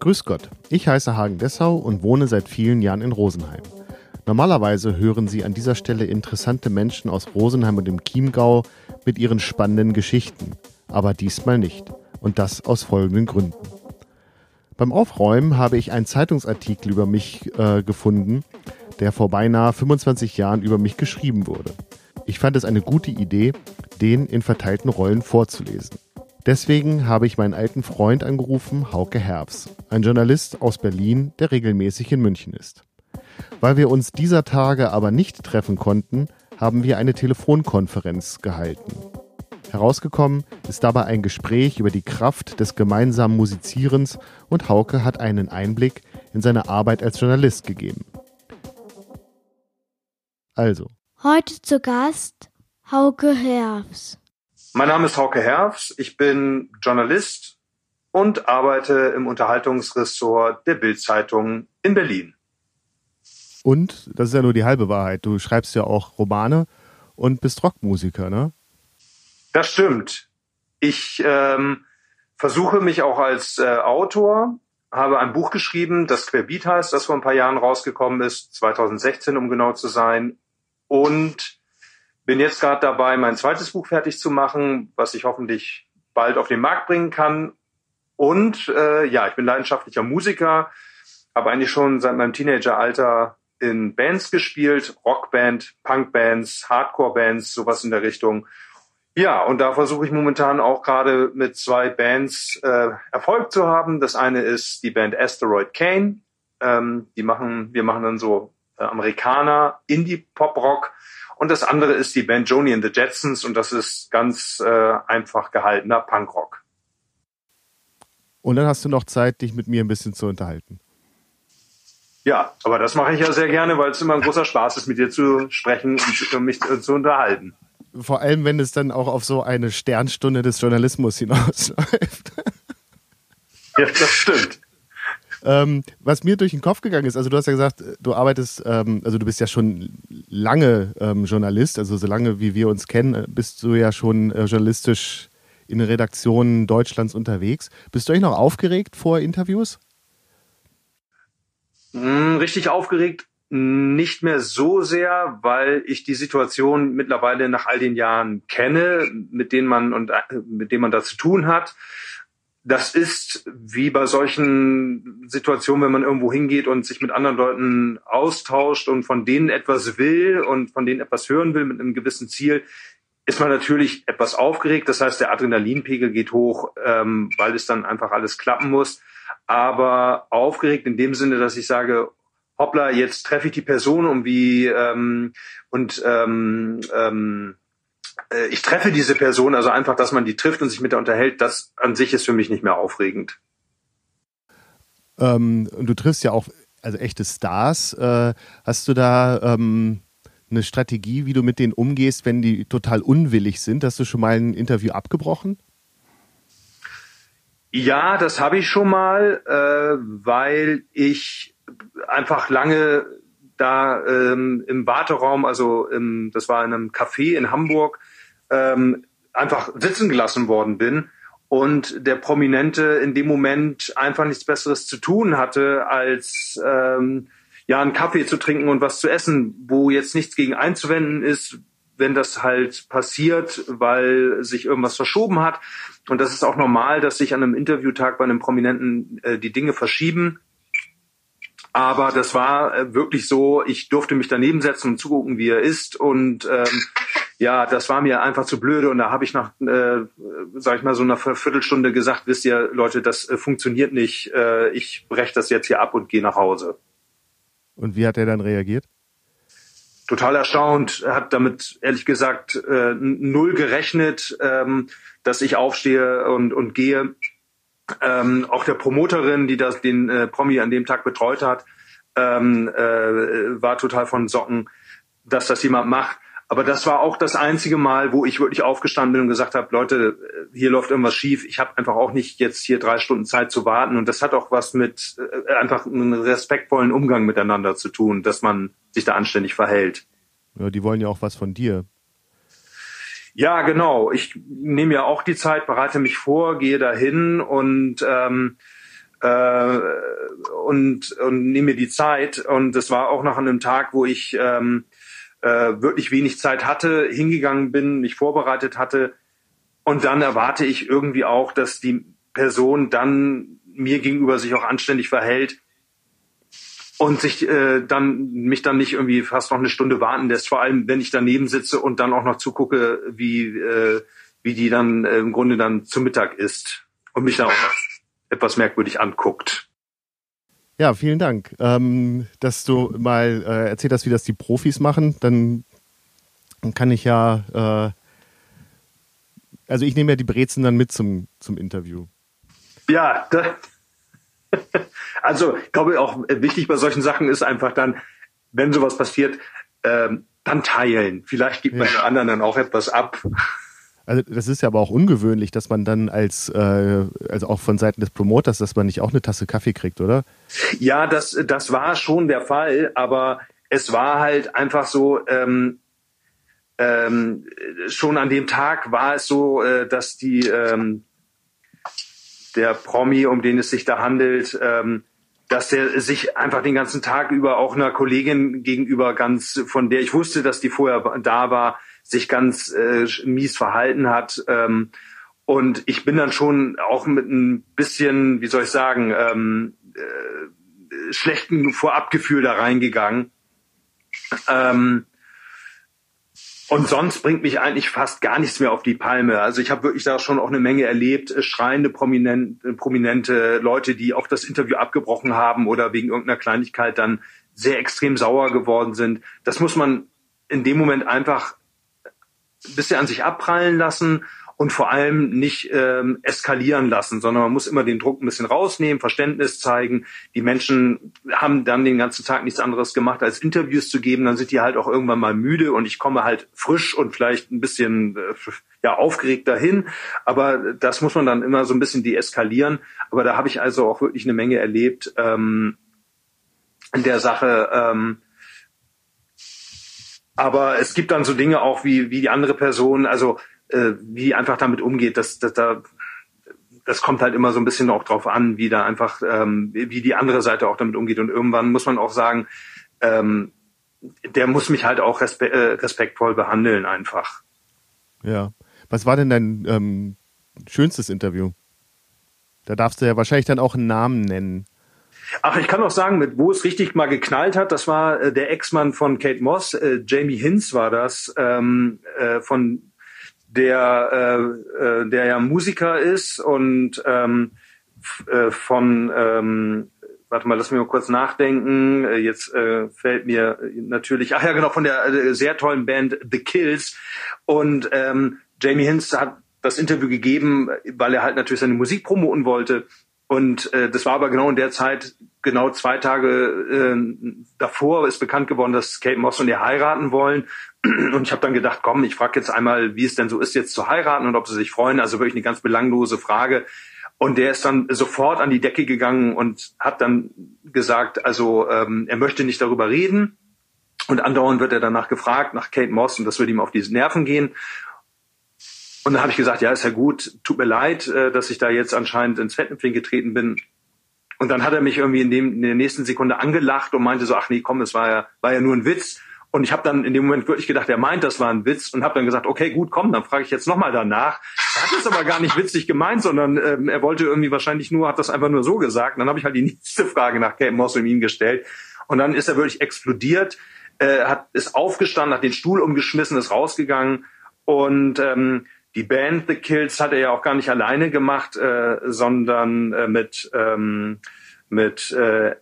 Grüß Gott, ich heiße Hagen Dessau und wohne seit vielen Jahren in Rosenheim. Normalerweise hören Sie an dieser Stelle interessante Menschen aus Rosenheim und dem Chiemgau mit ihren spannenden Geschichten, aber diesmal nicht. Und das aus folgenden Gründen. Beim Aufräumen habe ich einen Zeitungsartikel über mich äh, gefunden, der vor beinahe 25 Jahren über mich geschrieben wurde. Ich fand es eine gute Idee, den in verteilten Rollen vorzulesen. Deswegen habe ich meinen alten Freund angerufen, Hauke Herbs, ein Journalist aus Berlin, der regelmäßig in München ist. Weil wir uns dieser Tage aber nicht treffen konnten, haben wir eine Telefonkonferenz gehalten. Herausgekommen ist dabei ein Gespräch über die Kraft des gemeinsamen Musizierens und Hauke hat einen Einblick in seine Arbeit als Journalist gegeben. Also. Heute zu Gast Hauke Herbs. Mein Name ist Hauke Herbs, ich bin Journalist und arbeite im Unterhaltungsressort der Bildzeitung in Berlin. Und das ist ja nur die halbe Wahrheit. Du schreibst ja auch Romane und bist Rockmusiker, ne? Das stimmt. Ich ähm, versuche mich auch als äh, Autor, habe ein Buch geschrieben, das Querbeat heißt, das vor ein paar Jahren rausgekommen ist, 2016 um genau zu sein. Und bin jetzt gerade dabei, mein zweites Buch fertig zu machen, was ich hoffentlich bald auf den Markt bringen kann. Und äh, ja, ich bin leidenschaftlicher Musiker, habe eigentlich schon seit meinem Teenageralter in Bands gespielt, Rockband, Punkbands, Hardcore-Bands, sowas in der Richtung. Ja, und da versuche ich momentan auch gerade mit zwei Bands äh, Erfolg zu haben. Das eine ist die Band Asteroid Kane. Ähm, die machen, wir machen dann so äh, Amerikaner, Indie-Pop-Rock. Und das andere ist die Band Joni and the Jetsons und das ist ganz äh, einfach gehaltener Punkrock. Und dann hast du noch Zeit, dich mit mir ein bisschen zu unterhalten. Ja, aber das mache ich ja sehr gerne, weil es immer ein großer Spaß ist, mit dir zu sprechen und mich zu unterhalten. Vor allem, wenn es dann auch auf so eine Sternstunde des Journalismus hinausläuft. Ja, das stimmt. Ähm, was mir durch den Kopf gegangen ist, also du hast ja gesagt, du arbeitest, ähm, also du bist ja schon lange ähm, Journalist, also so lange wie wir uns kennen, bist du ja schon äh, journalistisch in Redaktionen Deutschlands unterwegs. Bist du eigentlich noch aufgeregt vor Interviews? Hm, richtig aufgeregt nicht mehr so sehr, weil ich die Situation mittlerweile nach all den Jahren kenne, mit denen man und mit denen man da zu tun hat. Das ist wie bei solchen Situationen, wenn man irgendwo hingeht und sich mit anderen Leuten austauscht und von denen etwas will und von denen etwas hören will mit einem gewissen Ziel, ist man natürlich etwas aufgeregt. Das heißt, der Adrenalinpegel geht hoch, ähm, weil es dann einfach alles klappen muss aber aufgeregt in dem Sinne, dass ich sage, hoppla, jetzt treffe ich die Person um wie ähm, und ähm, ähm, äh, ich treffe diese Person, also einfach, dass man die trifft und sich mit der unterhält, das an sich ist für mich nicht mehr aufregend. Ähm, und du triffst ja auch also echte Stars. Äh, hast du da ähm, eine Strategie, wie du mit denen umgehst, wenn die total unwillig sind? Hast du schon mal ein Interview abgebrochen? Ja, das habe ich schon mal, äh, weil ich einfach lange da ähm, im Warteraum, also im, das war in einem Café in Hamburg, ähm, einfach sitzen gelassen worden bin und der Prominente in dem Moment einfach nichts Besseres zu tun hatte, als ähm, ja einen Kaffee zu trinken und was zu essen, wo jetzt nichts gegen einzuwenden ist, wenn das halt passiert, weil sich irgendwas verschoben hat. Und das ist auch normal, dass sich an einem Interviewtag bei einem Prominenten äh, die Dinge verschieben. Aber das war äh, wirklich so, ich durfte mich daneben setzen und zugucken, wie er ist. Und ähm, ja, das war mir einfach zu blöde. Und da habe ich nach, äh, sag ich mal, so einer Viertelstunde gesagt, wisst ihr, Leute, das äh, funktioniert nicht. Äh, ich breche das jetzt hier ab und gehe nach Hause. Und wie hat er dann reagiert? total erstaunt, er hat damit ehrlich gesagt äh, null gerechnet, ähm, dass ich aufstehe und, und gehe. Ähm, auch der Promoterin, die das den äh, Promi an dem Tag betreut hat, ähm, äh, war total von Socken, dass das jemand macht. Aber das war auch das einzige Mal, wo ich wirklich aufgestanden bin und gesagt habe, Leute, hier läuft irgendwas schief. Ich habe einfach auch nicht jetzt hier drei Stunden Zeit zu warten. Und das hat auch was mit äh, einfach einem respektvollen Umgang miteinander zu tun, dass man sich da anständig verhält. Ja, die wollen ja auch was von dir. Ja, genau. Ich nehme ja auch die Zeit, bereite mich vor, gehe dahin und ähm, äh, und, und nehme mir die Zeit. Und es war auch noch an einem Tag, wo ich ähm, äh, wirklich wenig Zeit hatte, hingegangen bin, mich vorbereitet hatte. Und dann erwarte ich irgendwie auch, dass die Person dann mir gegenüber sich auch anständig verhält und sich äh, dann mich dann nicht irgendwie fast noch eine Stunde warten lässt, vor allem wenn ich daneben sitze und dann auch noch zugucke, wie äh, wie die dann äh, im Grunde dann zu Mittag isst und mich dann auch etwas merkwürdig anguckt. Ja, vielen Dank, ähm, dass du mal äh, erzählt hast, wie das die Profis machen. Dann kann ich ja, äh, also ich nehme ja die Brezen dann mit zum, zum Interview. Ja, da, also ich glaube auch wichtig bei solchen Sachen ist einfach dann, wenn sowas passiert, ähm, dann teilen. Vielleicht gibt man ja. den anderen dann auch etwas ab. Also das ist ja aber auch ungewöhnlich, dass man dann als, äh, also auch von Seiten des Promoters, dass man nicht auch eine Tasse Kaffee kriegt, oder? Ja, das, das war schon der Fall, aber es war halt einfach so, ähm, ähm, schon an dem Tag war es so, äh, dass die ähm, der Promi, um den es sich da handelt, ähm, dass der sich einfach den ganzen Tag über auch einer Kollegin gegenüber ganz, von der ich wusste, dass die vorher da war, sich ganz äh, mies verhalten hat. Ähm, und ich bin dann schon auch mit ein bisschen, wie soll ich sagen, ähm, äh, schlechten Vorabgefühl da reingegangen. Ähm, und sonst bringt mich eigentlich fast gar nichts mehr auf die Palme. Also ich habe wirklich da schon auch eine Menge erlebt, äh, schreiende prominente, prominente Leute, die auch das Interview abgebrochen haben oder wegen irgendeiner Kleinigkeit dann sehr extrem sauer geworden sind. Das muss man in dem Moment einfach ein bisschen an sich abprallen lassen und vor allem nicht ähm, eskalieren lassen, sondern man muss immer den Druck ein bisschen rausnehmen, Verständnis zeigen. Die Menschen haben dann den ganzen Tag nichts anderes gemacht, als Interviews zu geben. Dann sind die halt auch irgendwann mal müde und ich komme halt frisch und vielleicht ein bisschen äh, ja aufgeregt dahin. Aber das muss man dann immer so ein bisschen deeskalieren. Aber da habe ich also auch wirklich eine Menge erlebt ähm, in der Sache. Ähm, aber es gibt dann so Dinge auch wie, wie die andere Person, also äh, wie einfach damit umgeht, dass, dass da das kommt halt immer so ein bisschen auch drauf an, wie da einfach, ähm, wie die andere Seite auch damit umgeht. Und irgendwann muss man auch sagen, ähm, der muss mich halt auch respe äh, respektvoll behandeln einfach. Ja. Was war denn dein ähm, schönstes Interview? Da darfst du ja wahrscheinlich dann auch einen Namen nennen. Ach, ich kann auch sagen, mit wo es richtig mal geknallt hat, das war äh, der Ex-Mann von Kate Moss, äh, Jamie Hinz war das, ähm, äh, von der, äh, äh, der ja Musiker ist und ähm, äh, von ähm, warte mal, lass mich mal kurz nachdenken. Äh, jetzt äh, fällt mir natürlich, ach ja, genau, von der äh, sehr tollen Band The Kills. Und ähm, Jamie Hinz hat das Interview gegeben, weil er halt natürlich seine Musik promoten wollte. Und äh, das war aber genau in der Zeit, genau zwei Tage äh, davor ist bekannt geworden, dass Kate Moss und er heiraten wollen. Und ich habe dann gedacht, komm, ich frage jetzt einmal, wie es denn so ist, jetzt zu heiraten und ob sie sich freuen. Also wirklich eine ganz belanglose Frage. Und der ist dann sofort an die Decke gegangen und hat dann gesagt, also ähm, er möchte nicht darüber reden. Und andauernd wird er danach gefragt, nach Kate Moss, und das würde ihm auf die Nerven gehen. Und dann habe ich gesagt, ja, ist ja gut, tut mir leid, äh, dass ich da jetzt anscheinend ins Fettnäpfchen getreten bin. Und dann hat er mich irgendwie in, dem, in der nächsten Sekunde angelacht und meinte so, ach nee, komm, es war ja, war ja nur ein Witz. Und ich habe dann in dem Moment wirklich gedacht, er meint, das war ein Witz und habe dann gesagt, okay, gut, komm, dann frage ich jetzt nochmal danach. Er hat es aber gar nicht witzig gemeint, sondern ähm, er wollte irgendwie wahrscheinlich nur, hat das einfach nur so gesagt. Und dann habe ich halt die nächste Frage nach Kate Moss und ihn gestellt. Und dann ist er wirklich explodiert, äh, hat ist aufgestanden, hat den Stuhl umgeschmissen, ist rausgegangen und ähm, die Band The Kills hat er ja auch gar nicht alleine gemacht, äh, sondern äh, mit ähm, mit äh,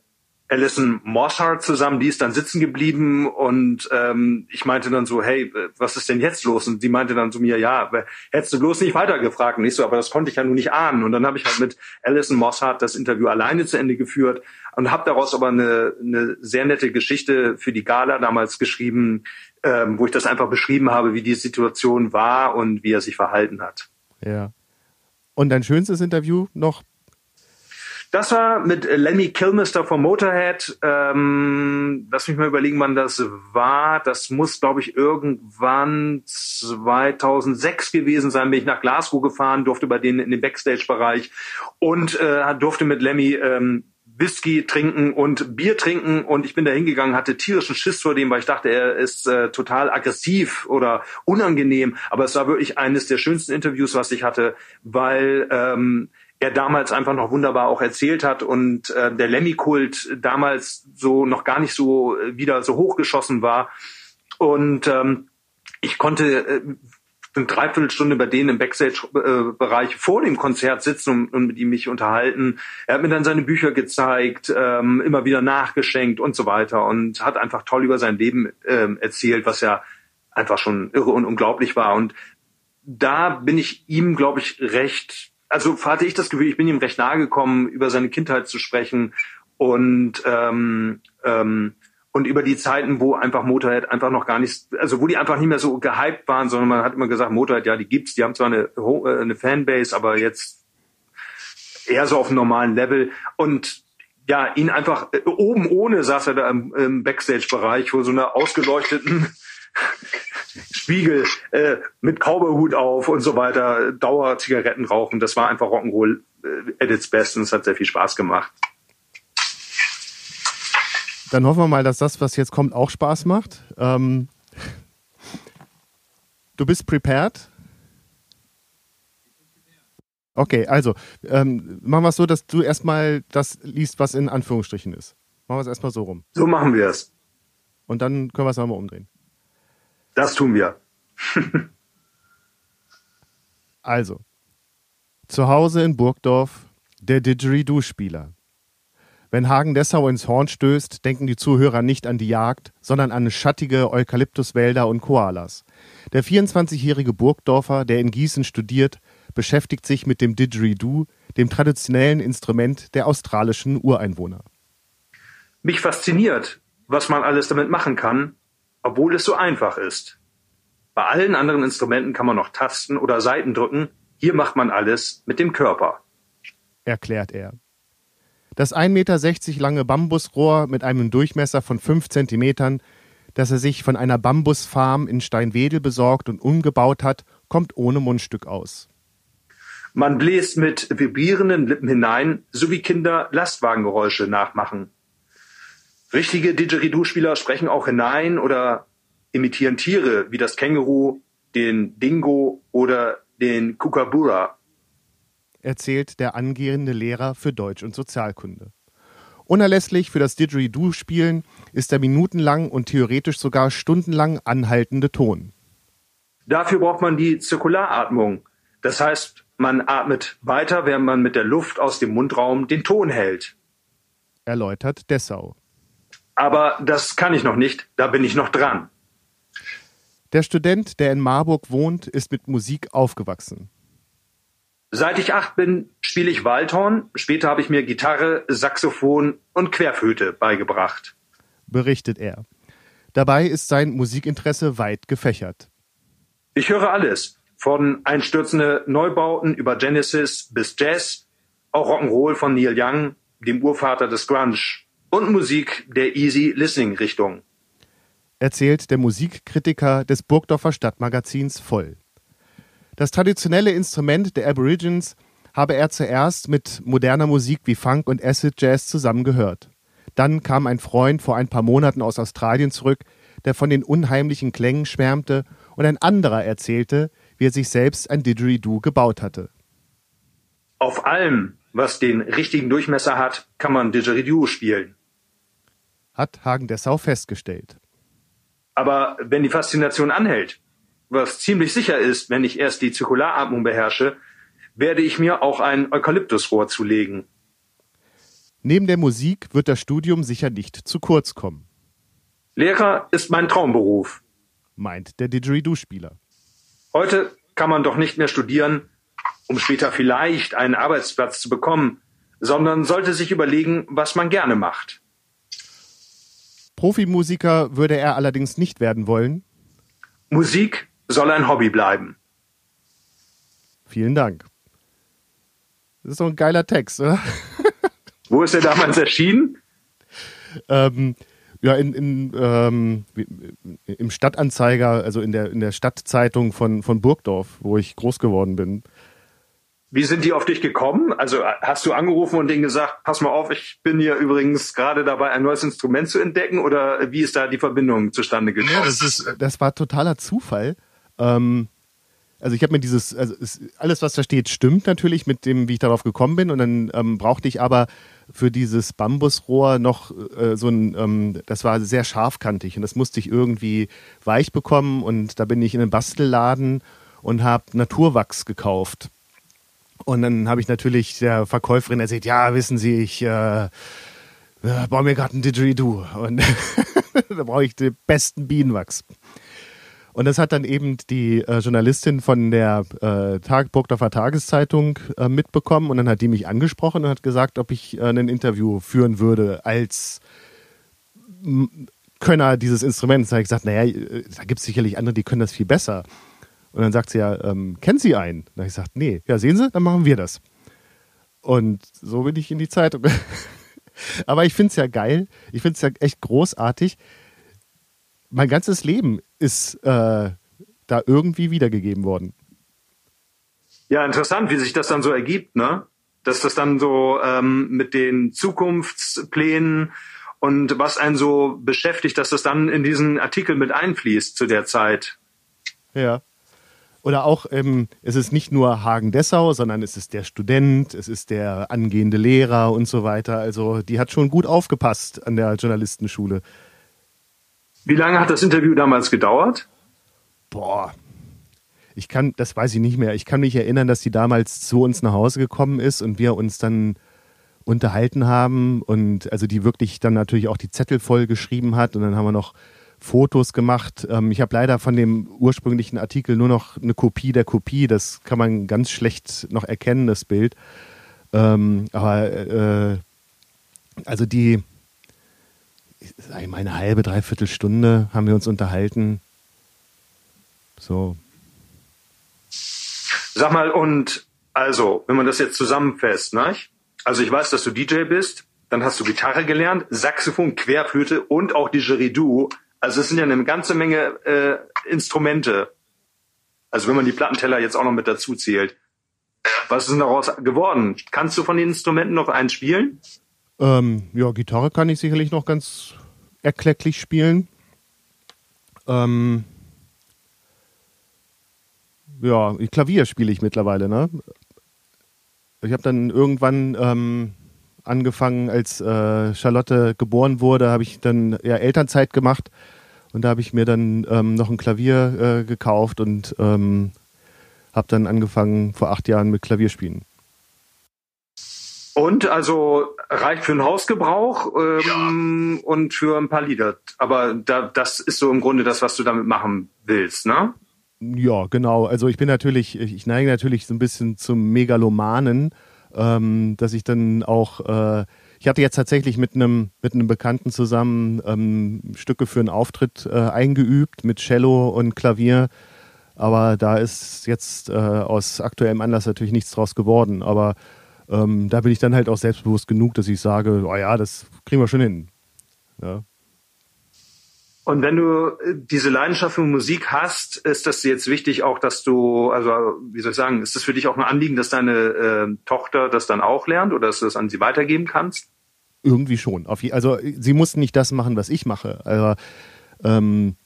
Alison Mossart zusammen, die ist dann sitzen geblieben und ähm, ich meinte dann so, hey, was ist denn jetzt los? Und die meinte dann zu mir, ja, hättest du bloß nicht weitergefragt. Und ich so, aber das konnte ich ja nun nicht ahnen. Und dann habe ich halt mit Alison Mossart das Interview alleine zu Ende geführt und habe daraus aber eine, eine sehr nette Geschichte für die Gala damals geschrieben, ähm, wo ich das einfach beschrieben habe, wie die Situation war und wie er sich verhalten hat. Ja. Und dein schönstes Interview noch? Das war mit Lemmy Kilmister vom Motorhead. Ähm, lass mich mal überlegen, wann das war. Das muss, glaube ich, irgendwann 2006 gewesen sein. Bin ich nach Glasgow gefahren, durfte bei denen in den Backstage-Bereich und äh, durfte mit Lemmy ähm, Whisky trinken und Bier trinken und ich bin da hingegangen, hatte tierischen Schiss vor dem, weil ich dachte, er ist äh, total aggressiv oder unangenehm. Aber es war wirklich eines der schönsten Interviews, was ich hatte, weil ähm, er damals einfach noch wunderbar auch erzählt hat und äh, der Lemmy-Kult damals so noch gar nicht so äh, wieder so hochgeschossen war. Und ähm, ich konnte äh, eine Dreiviertelstunde bei denen im Backstage-Bereich vor dem Konzert sitzen und, und, mit ihm mich unterhalten. Er hat mir dann seine Bücher gezeigt, ähm, immer wieder nachgeschenkt und so weiter und hat einfach toll über sein Leben ähm, erzählt, was ja einfach schon irre und unglaublich war. Und da bin ich ihm, glaube ich, recht also hatte ich das Gefühl, ich bin ihm recht nahe gekommen, über seine Kindheit zu sprechen und ähm, ähm, und über die Zeiten, wo einfach Motorhead einfach noch gar nicht, also wo die einfach nicht mehr so gehypt waren, sondern man hat immer gesagt, Motorhead, ja, die gibt's, die haben zwar eine, äh, eine Fanbase, aber jetzt eher so auf einem normalen Level und ja, ihn einfach äh, oben ohne saß er da im, im Backstage-Bereich vor so einer ausgeleuchteten Spiegel äh, mit Cowboyhut auf und so weiter, Dauer Zigaretten rauchen. Das war einfach Rock'n'Roll äh, at its best und es hat sehr viel Spaß gemacht. Dann hoffen wir mal, dass das, was jetzt kommt, auch Spaß macht. Ähm, du bist prepared? Okay, also ähm, machen wir es so, dass du erstmal das liest, was in Anführungsstrichen ist. Machen wir es erstmal so rum. So machen wir es. Und dann können wir es nochmal umdrehen. Das tun wir. also, zu Hause in Burgdorf der Didgeridoo-Spieler. Wenn Hagen-Dessau ins Horn stößt, denken die Zuhörer nicht an die Jagd, sondern an schattige Eukalyptuswälder und Koalas. Der 24-jährige Burgdorfer, der in Gießen studiert, beschäftigt sich mit dem Didgeridoo, dem traditionellen Instrument der australischen Ureinwohner. Mich fasziniert, was man alles damit machen kann, obwohl es so einfach ist. Bei allen anderen Instrumenten kann man noch Tasten oder Saiten drücken, hier macht man alles mit dem Körper. Erklärt er. Das 1,60 Meter lange Bambusrohr mit einem Durchmesser von 5 Zentimetern, das er sich von einer Bambusfarm in Steinwedel besorgt und umgebaut hat, kommt ohne Mundstück aus. Man bläst mit vibrierenden Lippen hinein, so wie Kinder Lastwagengeräusche nachmachen. Richtige Didgeridoo-Spieler sprechen auch hinein oder imitieren Tiere wie das Känguru, den Dingo oder den Kookaburra. Erzählt der angehende Lehrer für Deutsch und Sozialkunde. Unerlässlich für das Didgeridoo-Spielen ist der minutenlang und theoretisch sogar stundenlang anhaltende Ton. Dafür braucht man die Zirkularatmung. Das heißt, man atmet weiter, während man mit der Luft aus dem Mundraum den Ton hält. Erläutert Dessau. Aber das kann ich noch nicht, da bin ich noch dran. Der Student, der in Marburg wohnt, ist mit Musik aufgewachsen. Seit ich acht bin, spiele ich Waldhorn. Später habe ich mir Gitarre, Saxophon und Querflöte beigebracht. Berichtet er. Dabei ist sein Musikinteresse weit gefächert. Ich höre alles. Von einstürzende Neubauten über Genesis bis Jazz, auch Rock'n'Roll von Neil Young, dem Urvater des Grunge und Musik der Easy Listening Richtung. Erzählt der Musikkritiker des Burgdorfer Stadtmagazins voll. Das traditionelle Instrument der Aborigines habe er zuerst mit moderner Musik wie Funk und Acid Jazz zusammengehört. Dann kam ein Freund vor ein paar Monaten aus Australien zurück, der von den unheimlichen Klängen schwärmte, und ein anderer erzählte, wie er sich selbst ein Didgeridoo gebaut hatte. Auf allem, was den richtigen Durchmesser hat, kann man Didgeridoo spielen hat Hagen-Dessau festgestellt. Aber wenn die Faszination anhält, was ziemlich sicher ist, wenn ich erst die Zirkularatmung beherrsche, werde ich mir auch ein Eukalyptusrohr zulegen. Neben der Musik wird das Studium sicher nicht zu kurz kommen. Lehrer ist mein Traumberuf, meint der Didgeridoo-Spieler. Heute kann man doch nicht mehr studieren, um später vielleicht einen Arbeitsplatz zu bekommen, sondern sollte sich überlegen, was man gerne macht. Profimusiker würde er allerdings nicht werden wollen. Musik soll ein Hobby bleiben. Vielen Dank. Das ist so ein geiler Text, oder? Wo ist er damals erschienen? Ähm, ja, in, in, ähm, im Stadtanzeiger, also in der, in der Stadtzeitung von, von Burgdorf, wo ich groß geworden bin. Wie sind die auf dich gekommen? Also hast du angerufen und denen gesagt, pass mal auf, ich bin hier übrigens gerade dabei, ein neues Instrument zu entdecken oder wie ist da die Verbindung zustande gekommen? Ja, das ist, das war totaler Zufall. Ähm, also ich habe mir dieses, also es, alles, was da steht, stimmt natürlich mit dem, wie ich darauf gekommen bin. Und dann ähm, brauchte ich aber für dieses Bambusrohr noch äh, so ein, ähm, das war sehr scharfkantig und das musste ich irgendwie weich bekommen. Und da bin ich in einen Bastelladen und habe Naturwachs gekauft. Und dann habe ich natürlich der Verkäuferin erzählt, ja, wissen Sie, ich äh, äh, baue mir gerade ein Didgeridoo und da brauche ich den besten Bienenwachs. Und das hat dann eben die äh, Journalistin von der äh, Tag Burgdorfer Tageszeitung äh, mitbekommen und dann hat die mich angesprochen und hat gesagt, ob ich äh, ein Interview führen würde als Könner dieses Instruments. Da habe ich gesagt, naja, äh, da gibt es sicherlich andere, die können das viel besser. Und dann sagt sie ja, ähm, kennen Sie einen? Da habe ich gesagt, nee. Ja, sehen Sie, dann machen wir das. Und so bin ich in die Zeitung. Aber ich finde es ja geil. Ich finde es ja echt großartig. Mein ganzes Leben ist äh, da irgendwie wiedergegeben worden. Ja, interessant, wie sich das dann so ergibt, ne? Dass das dann so ähm, mit den Zukunftsplänen und was einen so beschäftigt, dass das dann in diesen Artikel mit einfließt zu der Zeit. Ja. Oder auch, ähm, es ist nicht nur Hagen-Dessau, sondern es ist der Student, es ist der angehende Lehrer und so weiter. Also die hat schon gut aufgepasst an der Journalistenschule. Wie lange hat das Interview damals gedauert? Boah, ich kann, das weiß ich nicht mehr. Ich kann mich erinnern, dass sie damals zu uns nach Hause gekommen ist und wir uns dann unterhalten haben und also die wirklich dann natürlich auch die Zettel voll geschrieben hat und dann haben wir noch Fotos gemacht. Ähm, ich habe leider von dem ursprünglichen Artikel nur noch eine Kopie der Kopie. Das kann man ganz schlecht noch erkennen, das Bild. Ähm, aber äh, also die, sag ich mal, eine halbe, dreiviertel Stunde haben wir uns unterhalten. So. Sag mal, und also, wenn man das jetzt zusammenfasst, ne? Also ich weiß, dass du DJ bist, dann hast du Gitarre gelernt, Saxophon, Querflöte und auch Didgeridoo. Also es sind ja eine ganze Menge äh, Instrumente. Also wenn man die Plattenteller jetzt auch noch mit dazu zählt. Was ist denn daraus geworden? Kannst du von den Instrumenten noch eins spielen? Ähm, ja, Gitarre kann ich sicherlich noch ganz erklecklich spielen. Ähm, ja, Klavier spiele ich mittlerweile, ne? Ich habe dann irgendwann ähm, angefangen, als äh, Charlotte geboren wurde, habe ich dann ja Elternzeit gemacht und da habe ich mir dann ähm, noch ein Klavier äh, gekauft und ähm, habe dann angefangen vor acht Jahren mit Klavierspielen. Und also reicht für einen Hausgebrauch ähm, ja. und für ein paar Lieder. Aber da, das ist so im Grunde das, was du damit machen willst, ne? Ja, genau. Also ich bin natürlich, ich neige natürlich so ein bisschen zum Megalomanen ähm, dass ich dann auch, äh, ich hatte jetzt tatsächlich mit einem mit einem Bekannten zusammen ähm, Stücke für einen Auftritt äh, eingeübt mit Cello und Klavier, aber da ist jetzt äh, aus aktuellem Anlass natürlich nichts draus geworden. Aber ähm, da bin ich dann halt auch selbstbewusst genug, dass ich sage, oh ja, das kriegen wir schon hin. Ja. Und wenn du äh, diese Leidenschaft für Musik hast, ist das jetzt wichtig auch, dass du, also wie soll ich sagen, ist das für dich auch ein Anliegen, dass deine äh, Tochter das dann auch lernt oder dass du das an sie weitergeben kannst? Irgendwie schon. Also sie muss nicht das machen, was ich mache. Also, ähm,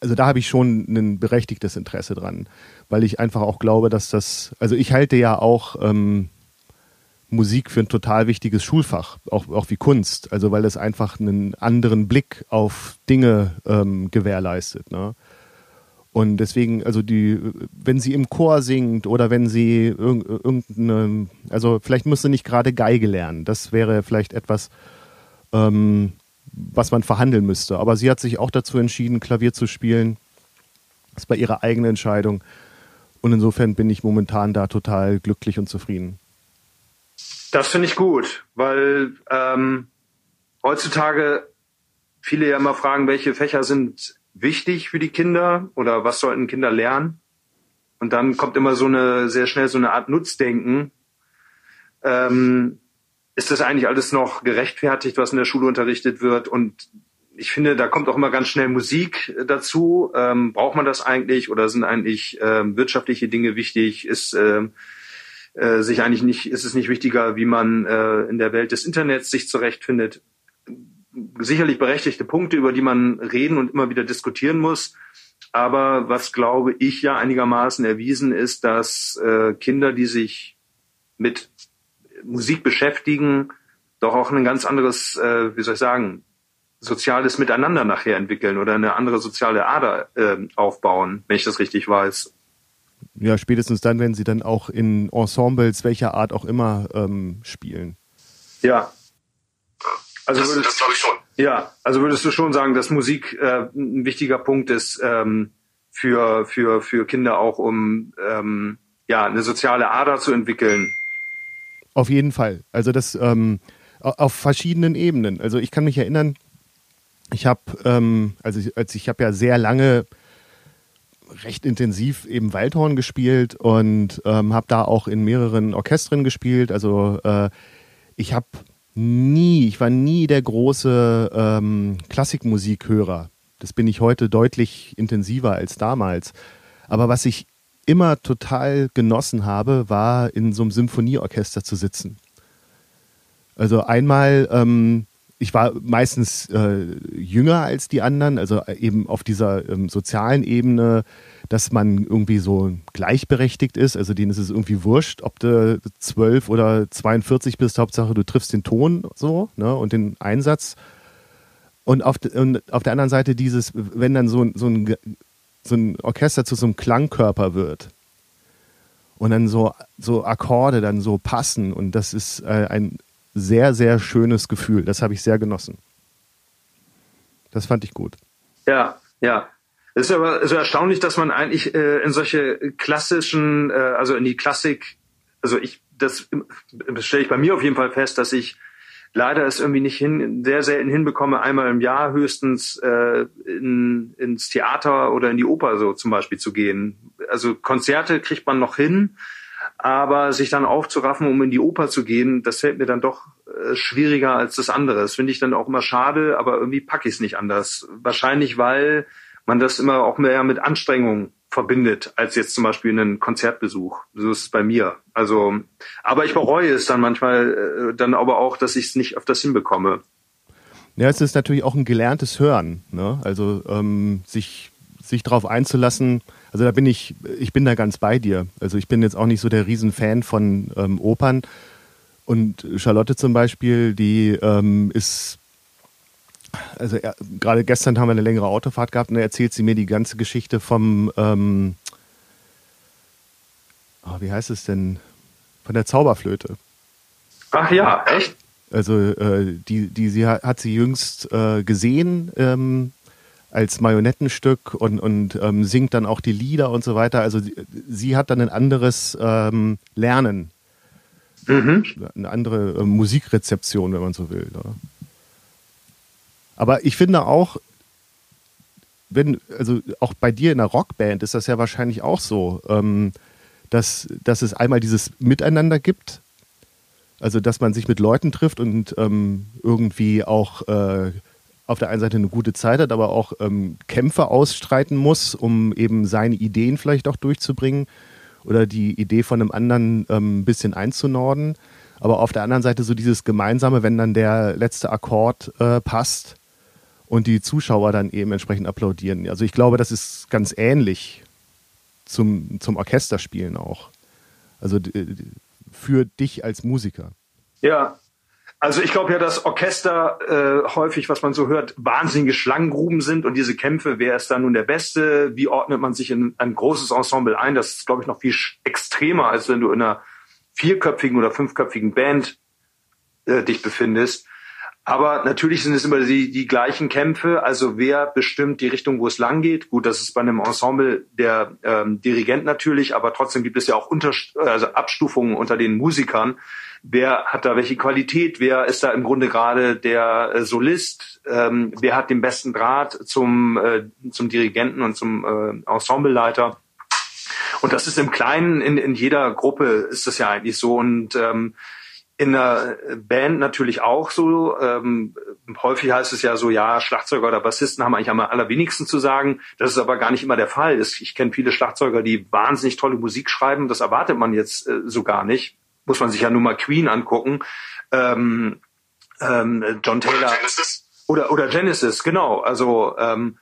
also da habe ich schon ein berechtigtes Interesse dran, weil ich einfach auch glaube, dass das, also ich halte ja auch ähm, Musik für ein total wichtiges Schulfach, auch, auch wie Kunst. Also weil es einfach einen anderen Blick auf Dinge ähm, gewährleistet. Ne? Und deswegen, also die, wenn sie im Chor singt oder wenn sie irgendeine, also vielleicht muss sie nicht gerade Geige lernen. Das wäre vielleicht etwas, ähm, was man verhandeln müsste. Aber sie hat sich auch dazu entschieden, Klavier zu spielen. Das war ihre eigene Entscheidung. Und insofern bin ich momentan da total glücklich und zufrieden. Das finde ich gut, weil ähm, heutzutage viele ja immer fragen, welche Fächer sind wichtig für die Kinder oder was sollten Kinder lernen? Und dann kommt immer so eine sehr schnell so eine Art Nutzdenken. Ähm, ist das eigentlich alles noch gerechtfertigt, was in der Schule unterrichtet wird? Und ich finde, da kommt auch immer ganz schnell Musik dazu. Ähm, braucht man das eigentlich oder sind eigentlich ähm, wirtschaftliche Dinge wichtig? Ist ähm, äh, sich eigentlich nicht, ist es nicht wichtiger, wie man äh, in der Welt des Internets sich zurechtfindet? Sicherlich berechtigte Punkte, über die man reden und immer wieder diskutieren muss. Aber was glaube ich ja einigermaßen erwiesen ist, dass äh, Kinder, die sich mit Musik beschäftigen, doch auch ein ganz anderes, äh, wie soll ich sagen, soziales Miteinander nachher entwickeln oder eine andere soziale Ader äh, aufbauen, wenn ich das richtig weiß. Ja, spätestens dann, wenn sie dann auch in Ensembles welcher Art auch immer ähm, spielen. Ja. Also das, würdest, das glaube ich schon. Ja, also würdest du schon sagen, dass Musik äh, ein wichtiger Punkt ist ähm, für, für, für Kinder auch, um ähm, ja, eine soziale Ader zu entwickeln? Auf jeden Fall. Also das ähm, auf verschiedenen Ebenen. Also ich kann mich erinnern, ich habe, ähm, also ich, als ich habe ja sehr lange recht intensiv eben Waldhorn gespielt und ähm, habe da auch in mehreren Orchestern gespielt. Also äh, ich habe nie, ich war nie der große ähm, Klassikmusikhörer. Das bin ich heute deutlich intensiver als damals. Aber was ich immer total genossen habe, war in so einem Symphonieorchester zu sitzen. Also einmal, ähm, ich war meistens äh, jünger als die anderen, also eben auf dieser ähm, sozialen Ebene, dass man irgendwie so gleichberechtigt ist. Also denen ist es irgendwie wurscht, ob du zwölf oder 42 bist, Hauptsache du triffst den Ton so ne, und den Einsatz. Und auf, und auf der anderen Seite dieses, wenn dann so, so ein so ein Orchester zu so einem Klangkörper wird und dann so, so Akkorde dann so passen und das ist äh, ein sehr, sehr schönes Gefühl. Das habe ich sehr genossen. Das fand ich gut. Ja, ja. Es ist aber so erstaunlich, dass man eigentlich äh, in solche klassischen, äh, also in die Klassik, also ich, das, das stelle ich bei mir auf jeden Fall fest, dass ich leider es irgendwie nicht hin, sehr selten hinbekomme, einmal im Jahr höchstens äh, in, ins Theater oder in die Oper so zum Beispiel zu gehen. Also Konzerte kriegt man noch hin, aber sich dann aufzuraffen, um in die Oper zu gehen, das fällt mir dann doch äh, schwieriger als das andere. Das finde ich dann auch immer schade, aber irgendwie packe ich es nicht anders. Wahrscheinlich, weil man das immer auch mehr mit Anstrengung verbindet, als jetzt zum Beispiel einen Konzertbesuch. So ist es bei mir. Also, aber ich bereue es dann manchmal, äh, dann aber auch, dass ich es nicht öfters hinbekomme. Ja, es ist natürlich auch ein gelerntes Hören. Ne? Also ähm, sich, sich darauf einzulassen. Also da bin ich, ich bin da ganz bei dir. Also ich bin jetzt auch nicht so der Riesenfan von ähm, Opern. Und Charlotte zum Beispiel, die ähm, ist also er, gerade gestern haben wir eine längere Autofahrt gehabt und da erzählt sie mir die ganze Geschichte vom, ähm, oh, wie heißt es denn, von der Zauberflöte. Ach ja, echt? Also äh, die, die sie hat, hat sie jüngst äh, gesehen ähm, als Marionettenstück und, und ähm, singt dann auch die Lieder und so weiter. Also sie, sie hat dann ein anderes ähm, Lernen, mhm. eine andere äh, Musikrezeption, wenn man so will. Ne? Aber ich finde auch, wenn, also auch bei dir in einer Rockband ist das ja wahrscheinlich auch so, ähm, dass, dass es einmal dieses Miteinander gibt, also dass man sich mit Leuten trifft und ähm, irgendwie auch äh, auf der einen Seite eine gute Zeit hat, aber auch ähm, Kämpfe ausstreiten muss, um eben seine Ideen vielleicht auch durchzubringen oder die Idee von einem anderen ähm, ein bisschen einzunorden. Aber auf der anderen Seite so dieses Gemeinsame, wenn dann der letzte Akkord äh, passt, und die Zuschauer dann eben entsprechend applaudieren. Also ich glaube, das ist ganz ähnlich zum, zum Orchesterspielen auch. Also für dich als Musiker. Ja, also ich glaube ja, dass Orchester äh, häufig, was man so hört, wahnsinnige Schlangengruben sind und diese Kämpfe, wer ist da nun der Beste, wie ordnet man sich in ein großes Ensemble ein, das ist, glaube ich, noch viel extremer, als wenn du in einer vierköpfigen oder fünfköpfigen Band äh, dich befindest. Aber natürlich sind es immer die, die gleichen Kämpfe. Also wer bestimmt die Richtung, wo es lang geht? Gut, das ist bei einem Ensemble der ähm, Dirigent natürlich, aber trotzdem gibt es ja auch Unter also Abstufungen unter den Musikern. Wer hat da welche Qualität? Wer ist da im Grunde gerade der äh, Solist? Ähm, wer hat den besten Draht zum, äh, zum Dirigenten und zum äh, Ensembleleiter? Und das ist im Kleinen in, in jeder Gruppe ist das ja eigentlich so. Und ähm, in der Band natürlich auch so. Ähm, häufig heißt es ja so, ja, Schlagzeuger oder Bassisten haben eigentlich am allerwenigsten zu sagen. Das ist aber gar nicht immer der Fall. Ich kenne viele Schlagzeuger, die wahnsinnig tolle Musik schreiben. Das erwartet man jetzt äh, so gar nicht. Muss man sich ja nur mal Queen angucken. Ähm, ähm, John Taylor. Oder Genesis. Oder, oder Genesis, genau. Also ähm,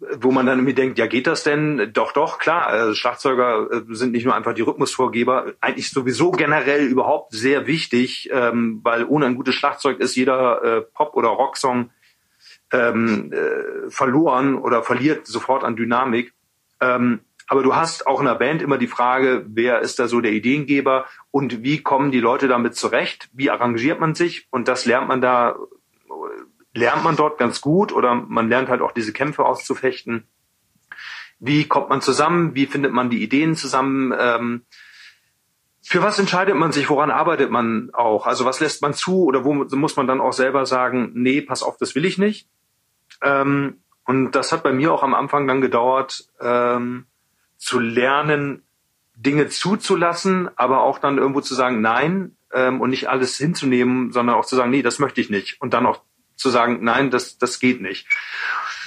wo man dann irgendwie denkt, ja, geht das denn? Doch, doch, klar. Also Schlagzeuger äh, sind nicht nur einfach die Rhythmusvorgeber, eigentlich sowieso generell überhaupt sehr wichtig, ähm, weil ohne ein gutes Schlagzeug ist jeder äh, Pop- oder Rocksong ähm, äh, verloren oder verliert sofort an Dynamik. Ähm, aber du hast auch in der Band immer die Frage, wer ist da so der Ideengeber und wie kommen die Leute damit zurecht? Wie arrangiert man sich? Und das lernt man da lernt man dort ganz gut oder man lernt halt auch diese Kämpfe auszufechten. Wie kommt man zusammen? Wie findet man die Ideen zusammen? Ähm, für was entscheidet man sich? Woran arbeitet man auch? Also was lässt man zu oder wo muss man dann auch selber sagen, nee, pass auf, das will ich nicht? Ähm, und das hat bei mir auch am Anfang dann gedauert, ähm, zu lernen, Dinge zuzulassen, aber auch dann irgendwo zu sagen, nein, ähm, und nicht alles hinzunehmen, sondern auch zu sagen, nee, das möchte ich nicht. Und dann auch zu sagen, nein, das, das geht nicht.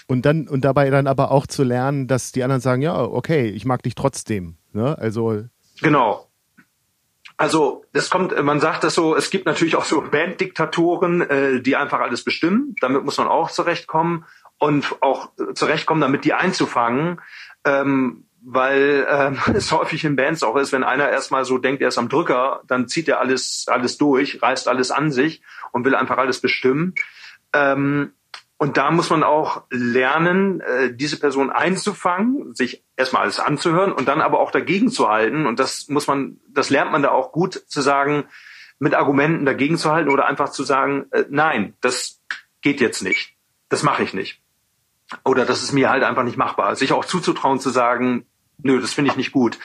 Und dann, und dabei dann aber auch zu lernen, dass die anderen sagen, ja, okay, ich mag dich trotzdem. Ne? Also. Genau. Also das kommt, man sagt das so, es gibt natürlich auch so Banddiktatoren, äh, die einfach alles bestimmen. Damit muss man auch zurechtkommen und auch zurechtkommen, damit die einzufangen. Ähm, weil ähm, es häufig in Bands auch ist, wenn einer erstmal so denkt, er ist am Drücker, dann zieht er alles, alles durch, reißt alles an sich und will einfach alles bestimmen. Ähm, und da muss man auch lernen, äh, diese Person einzufangen, sich erstmal alles anzuhören und dann aber auch dagegen zu halten. Und das muss man, das lernt man da auch gut zu sagen, mit Argumenten dagegen zu halten oder einfach zu sagen, äh, nein, das geht jetzt nicht. Das mache ich nicht. Oder das ist mir halt einfach nicht machbar. Sich auch zuzutrauen zu sagen, nö, das finde ich nicht gut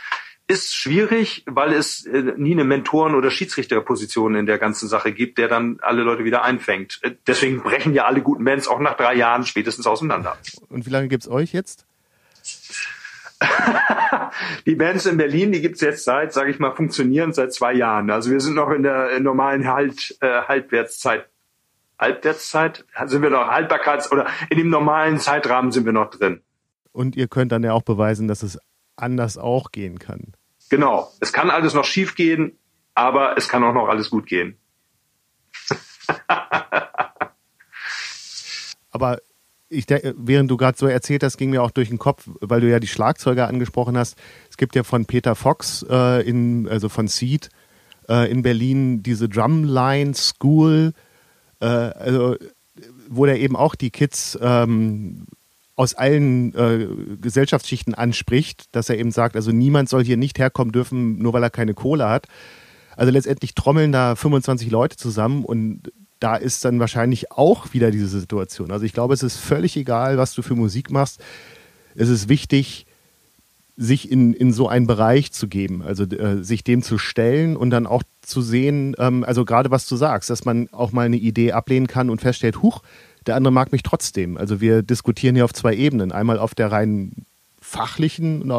ist schwierig, weil es äh, nie eine Mentoren- oder Schiedsrichterposition in der ganzen Sache gibt, der dann alle Leute wieder einfängt. Äh, deswegen brechen ja alle guten Bands auch nach drei Jahren spätestens auseinander. Und wie lange gibt's euch jetzt? die Bands in Berlin, die gibt's jetzt seit, sage ich mal, funktionierend seit zwei Jahren. Also wir sind noch in der normalen halt, äh, Halbwertszeit. Halbwertszeit? Sind wir noch Haltbarkeits- oder in dem normalen Zeitrahmen sind wir noch drin. Und ihr könnt dann ja auch beweisen, dass es anders auch gehen kann. Genau. Es kann alles noch schief gehen, aber es kann auch noch alles gut gehen. aber ich, während du gerade so erzählt hast, ging mir auch durch den Kopf, weil du ja die Schlagzeuger angesprochen hast. Es gibt ja von Peter Fox, äh, in, also von Seed äh, in Berlin, diese Drumline School, äh, also, wo der eben auch die Kids ähm, aus allen äh, Gesellschaftsschichten anspricht, dass er eben sagt, also niemand soll hier nicht herkommen dürfen, nur weil er keine Kohle hat. Also letztendlich trommeln da 25 Leute zusammen und da ist dann wahrscheinlich auch wieder diese Situation. Also ich glaube, es ist völlig egal, was du für Musik machst. Es ist wichtig, sich in, in so einen Bereich zu geben, also äh, sich dem zu stellen und dann auch zu sehen, ähm, also gerade was du sagst, dass man auch mal eine Idee ablehnen kann und feststellt, huch, der andere mag mich trotzdem. Also wir diskutieren hier auf zwei Ebenen. Einmal auf der rein fachlichen,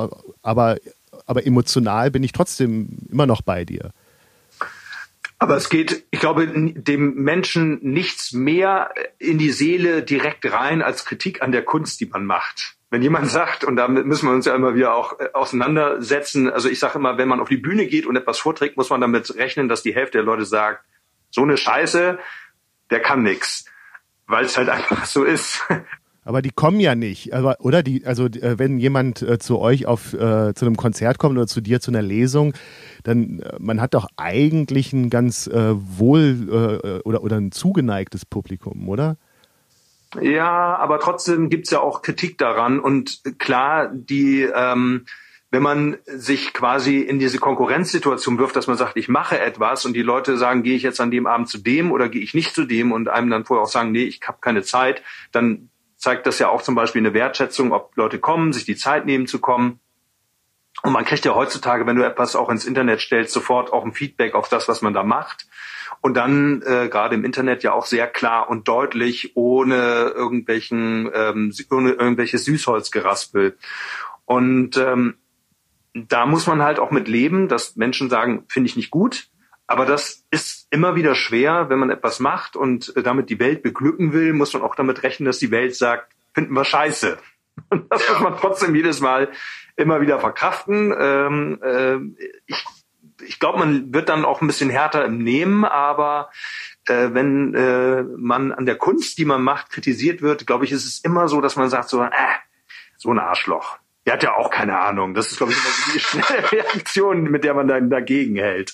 aber, aber emotional bin ich trotzdem immer noch bei dir. Aber es geht, ich glaube, dem Menschen nichts mehr in die Seele direkt rein als Kritik an der Kunst, die man macht. Wenn jemand sagt, und damit müssen wir uns ja immer wieder auch äh, auseinandersetzen, also ich sage immer, wenn man auf die Bühne geht und etwas vorträgt, muss man damit rechnen, dass die Hälfte der Leute sagt, so eine Scheiße, der kann nix weil es halt einfach so ist. Aber die kommen ja nicht, aber, oder? Die, also äh, wenn jemand äh, zu euch auf äh, zu einem Konzert kommt oder zu dir zu einer Lesung, dann man hat doch eigentlich ein ganz äh, wohl oder oder ein zugeneigtes Publikum, oder? Ja, aber trotzdem gibt's ja auch Kritik daran und klar, die ähm, wenn man sich quasi in diese Konkurrenzsituation wirft, dass man sagt, ich mache etwas und die Leute sagen, gehe ich jetzt an dem Abend zu dem oder gehe ich nicht zu dem und einem dann vorher auch sagen, nee, ich habe keine Zeit, dann zeigt das ja auch zum Beispiel eine Wertschätzung, ob Leute kommen, sich die Zeit nehmen zu kommen. Und man kriegt ja heutzutage, wenn du etwas auch ins Internet stellst, sofort auch ein Feedback auf das, was man da macht. Und dann äh, gerade im Internet ja auch sehr klar und deutlich, ohne irgendwelchen, ähm, ohne irgendwelches Süßholzgeraspel. Und ähm, da muss man halt auch mit leben, dass Menschen sagen, finde ich nicht gut. aber das ist immer wieder schwer, wenn man etwas macht und äh, damit die Welt beglücken will, muss man auch damit rechnen, dass die Welt sagt, finden wir scheiße. Und das muss man trotzdem jedes Mal immer wieder verkraften. Ähm, äh, ich ich glaube, man wird dann auch ein bisschen härter im Nehmen, aber äh, wenn äh, man an der Kunst, die man macht, kritisiert wird, glaube ich, ist es immer so, dass man sagt so, äh, so ein Arschloch. Der hat ja auch keine Ahnung. Das ist, glaube ich, immer so die schnelle Reaktion, mit der man dann dagegen hält.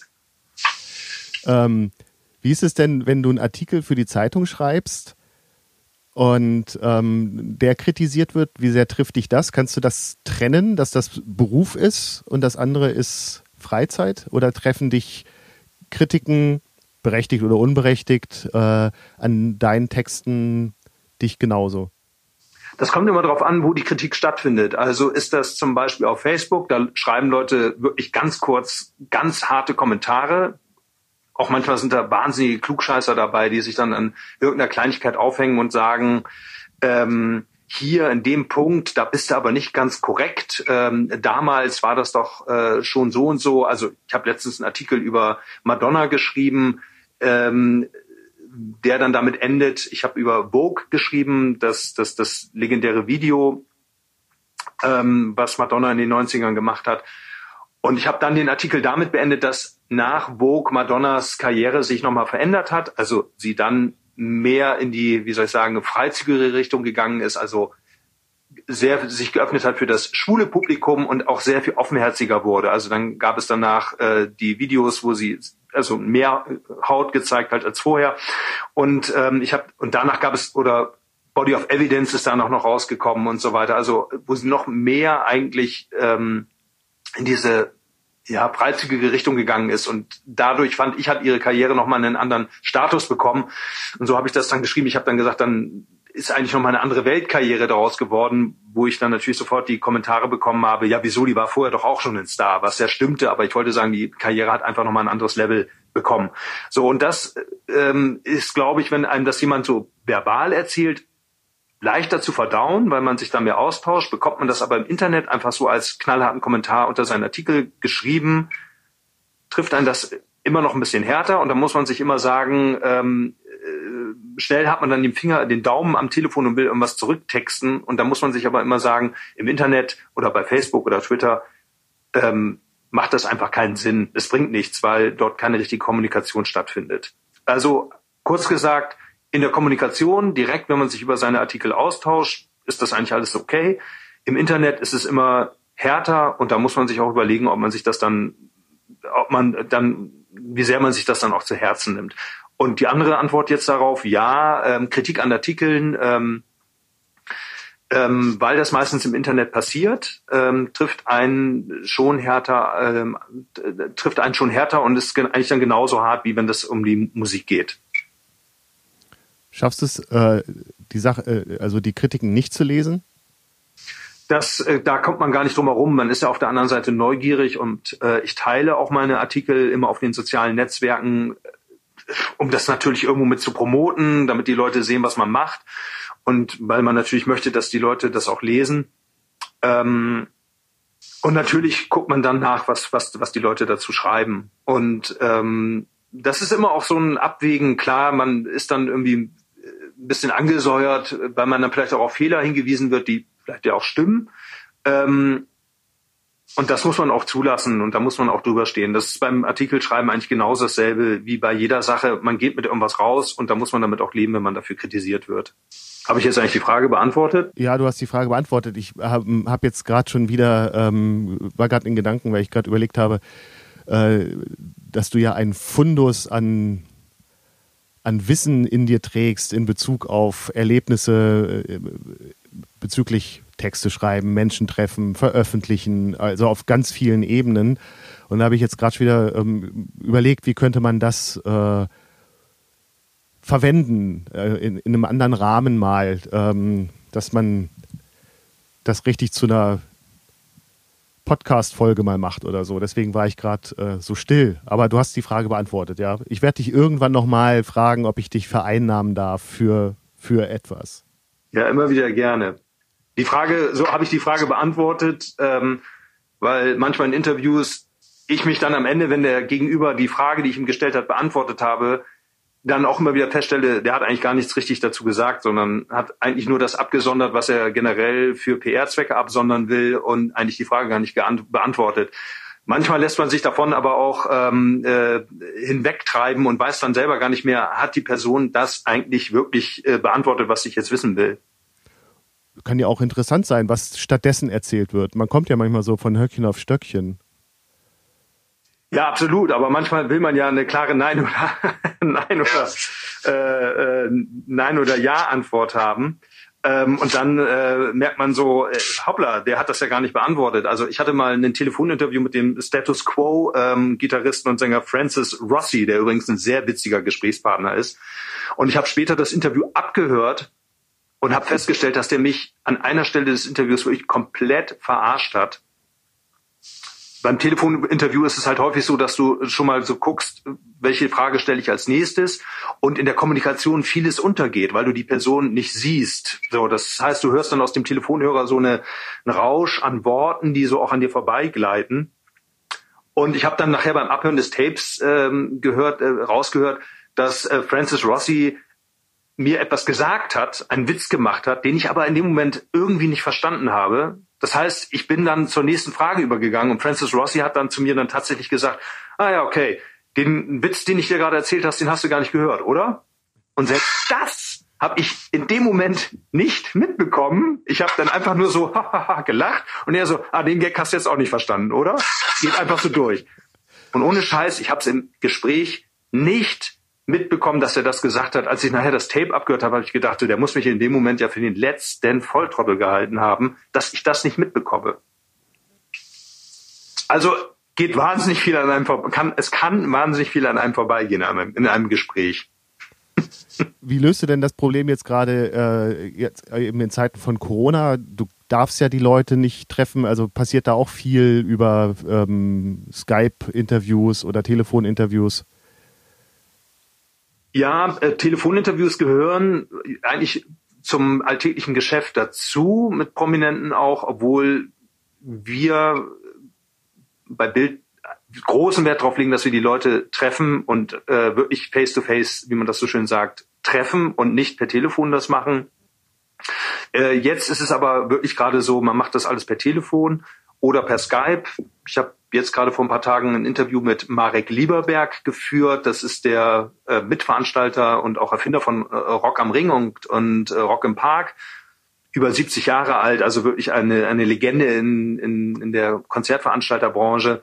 Ähm, wie ist es denn, wenn du einen Artikel für die Zeitung schreibst und ähm, der kritisiert wird? Wie sehr trifft dich das? Kannst du das trennen, dass das Beruf ist und das andere ist Freizeit? Oder treffen dich Kritiken, berechtigt oder unberechtigt, äh, an deinen Texten dich genauso? Das kommt immer darauf an, wo die Kritik stattfindet. Also ist das zum Beispiel auf Facebook, da schreiben Leute wirklich ganz kurz, ganz harte Kommentare. Auch manchmal sind da wahnsinnige Klugscheißer dabei, die sich dann an irgendeiner Kleinigkeit aufhängen und sagen, ähm, hier in dem Punkt, da bist du aber nicht ganz korrekt. Ähm, damals war das doch äh, schon so und so. Also ich habe letztens einen Artikel über Madonna geschrieben, ähm, der dann damit endet. Ich habe über Vogue geschrieben, das, das, das legendäre Video, ähm, was Madonna in den 90ern gemacht hat. Und ich habe dann den Artikel damit beendet, dass nach Vogue Madonnas Karriere sich nochmal verändert hat. Also sie dann mehr in die, wie soll ich sagen, freizügige Richtung gegangen ist, also sehr sich geöffnet hat für das schwule Publikum und auch sehr viel offenherziger wurde. Also dann gab es danach äh, die Videos, wo sie also mehr Haut gezeigt hat als vorher. Und ähm, ich habe und danach gab es oder Body of Evidence ist dann auch noch rausgekommen und so weiter. Also wo sie noch mehr eigentlich ähm, in diese ja, freizügige Richtung gegangen ist. Und dadurch fand ich, hat ihre Karriere nochmal einen anderen Status bekommen. Und so habe ich das dann geschrieben. Ich habe dann gesagt, dann ist eigentlich nochmal eine andere Weltkarriere daraus geworden, wo ich dann natürlich sofort die Kommentare bekommen habe, ja, wieso, die war vorher doch auch schon ein Star, was ja stimmte, aber ich wollte sagen, die Karriere hat einfach nochmal ein anderes Level bekommen. So, und das ähm, ist, glaube ich, wenn einem das jemand so verbal erzählt, leichter zu verdauen, weil man sich da mehr austauscht. Bekommt man das aber im Internet einfach so als knallharten Kommentar unter seinen Artikel geschrieben, trifft einen das immer noch ein bisschen härter und da muss man sich immer sagen, ähm, äh, schnell hat man dann den Finger, den Daumen am Telefon und will irgendwas zurücktexten und da muss man sich aber immer sagen, im Internet oder bei Facebook oder Twitter ähm, macht das einfach keinen Sinn. Es bringt nichts, weil dort keine richtige Kommunikation stattfindet. Also kurz gesagt, in der Kommunikation, direkt, wenn man sich über seine Artikel austauscht, ist das eigentlich alles okay. Im Internet ist es immer härter und da muss man sich auch überlegen, ob man sich das dann, ob man dann, wie sehr man sich das dann auch zu Herzen nimmt. Und die andere Antwort jetzt darauf, ja, ähm, Kritik an Artikeln, ähm, ähm, weil das meistens im Internet passiert, ähm, trifft einen schon härter, ähm, trifft einen schon härter und ist eigentlich dann genauso hart, wie wenn das um die Musik geht. Schaffst du es, äh, die Sache, äh, also die Kritiken nicht zu lesen? Das, äh, da kommt man gar nicht drum herum. Man ist ja auf der anderen Seite neugierig und äh, ich teile auch meine Artikel immer auf den sozialen Netzwerken, um das natürlich irgendwo mit zu promoten, damit die Leute sehen, was man macht und weil man natürlich möchte, dass die Leute das auch lesen. Ähm, und natürlich guckt man dann nach, was, was, was die Leute dazu schreiben. Und ähm, das ist immer auch so ein Abwägen. Klar, man ist dann irgendwie ein bisschen angesäuert, weil man dann vielleicht auch auf Fehler hingewiesen wird, die vielleicht ja auch stimmen. Ähm, und das muss man auch zulassen und da muss man auch drüber stehen. Das ist beim Artikelschreiben eigentlich genauso dasselbe wie bei jeder Sache. Man geht mit irgendwas raus und da muss man damit auch leben, wenn man dafür kritisiert wird. Habe ich jetzt eigentlich die Frage beantwortet? Ja, du hast die Frage beantwortet. Ich habe hab jetzt gerade schon wieder, ähm, war gerade in Gedanken, weil ich gerade überlegt habe, äh, dass du ja einen Fundus an an Wissen in dir trägst in Bezug auf Erlebnisse äh, bezüglich Texte schreiben, Menschen treffen, veröffentlichen, also auf ganz vielen Ebenen. Und da habe ich jetzt gerade wieder ähm, überlegt, wie könnte man das äh, verwenden äh, in, in, einem anderen Rahmen mal, ähm, dass man das richtig zu einer Podcast-Folge mal macht oder so. Deswegen war ich gerade äh, so still. Aber du hast die Frage beantwortet, ja. Ich werde dich irgendwann nochmal fragen, ob ich dich vereinnahmen darf für, für etwas. Ja, immer wieder gerne. Die Frage, so habe ich die Frage beantwortet, ähm, weil manchmal in Interviews ich mich dann am Ende, wenn der Gegenüber die Frage, die ich ihm gestellt hat, beantwortet habe, dann auch immer wieder feststelle, der hat eigentlich gar nichts richtig dazu gesagt, sondern hat eigentlich nur das abgesondert, was er generell für PR-Zwecke absondern will und eigentlich die Frage gar nicht beantwortet. Manchmal lässt man sich davon aber auch ähm, äh, hinwegtreiben und weiß dann selber gar nicht mehr, hat die Person das eigentlich wirklich äh, beantwortet, was ich jetzt wissen will. Kann ja auch interessant sein, was stattdessen erzählt wird. Man kommt ja manchmal so von Höckchen auf Stöckchen. Ja, absolut. Aber manchmal will man ja eine klare Nein oder Nein oder äh, äh, Nein oder Ja Antwort haben. Ähm, und dann äh, merkt man so, äh, hoppla, der hat das ja gar nicht beantwortet. Also ich hatte mal ein Telefoninterview mit dem Status Quo ähm, Gitarristen und Sänger Francis Rossi, der übrigens ein sehr witziger Gesprächspartner ist. Und ich habe später das Interview abgehört und habe festgestellt, dass der mich an einer Stelle des Interviews wirklich komplett verarscht hat beim Telefoninterview ist es halt häufig so, dass du schon mal so guckst, welche Frage stelle ich als nächstes und in der Kommunikation vieles untergeht, weil du die Person nicht siehst. So, das heißt, du hörst dann aus dem Telefonhörer so eine, einen Rausch an Worten, die so auch an dir vorbeigleiten. Und ich habe dann nachher beim Abhören des Tapes ähm, gehört, äh, rausgehört, dass äh, Francis Rossi mir etwas gesagt hat, einen Witz gemacht hat, den ich aber in dem Moment irgendwie nicht verstanden habe. Das heißt, ich bin dann zur nächsten Frage übergegangen und Francis Rossi hat dann zu mir dann tatsächlich gesagt, ah ja, okay, den Witz, den ich dir gerade erzählt hast, den hast du gar nicht gehört, oder? Und selbst das habe ich in dem Moment nicht mitbekommen. Ich habe dann einfach nur so gelacht und er so, ah, den Gag hast du jetzt auch nicht verstanden, oder? Geht einfach so durch. Und ohne Scheiß, ich habe es im Gespräch nicht mitbekommen, dass er das gesagt hat. Als ich nachher das Tape abgehört habe, habe ich gedacht, der muss mich in dem Moment ja für den letzten Volltrottel gehalten haben, dass ich das nicht mitbekomme. Also geht wahnsinnig viel an einem kann, es kann wahnsinnig viel an einem vorbeigehen in einem Gespräch. Wie löst du denn das Problem jetzt gerade äh, jetzt eben in Zeiten von Corona? Du darfst ja die Leute nicht treffen, also passiert da auch viel über ähm, Skype-Interviews oder Telefoninterviews? Ja, äh, Telefoninterviews gehören eigentlich zum alltäglichen Geschäft dazu, mit Prominenten auch, obwohl wir bei Bild großen Wert darauf legen, dass wir die Leute treffen und äh, wirklich face-to-face, -face, wie man das so schön sagt, treffen und nicht per Telefon das machen. Äh, jetzt ist es aber wirklich gerade so, man macht das alles per Telefon oder per Skype. Ich habe jetzt gerade vor ein paar Tagen ein Interview mit Marek Lieberberg geführt. Das ist der äh, Mitveranstalter und auch Erfinder von äh, Rock am Ring und, und äh, Rock im Park. Über 70 Jahre alt, also wirklich eine, eine Legende in, in, in der Konzertveranstalterbranche.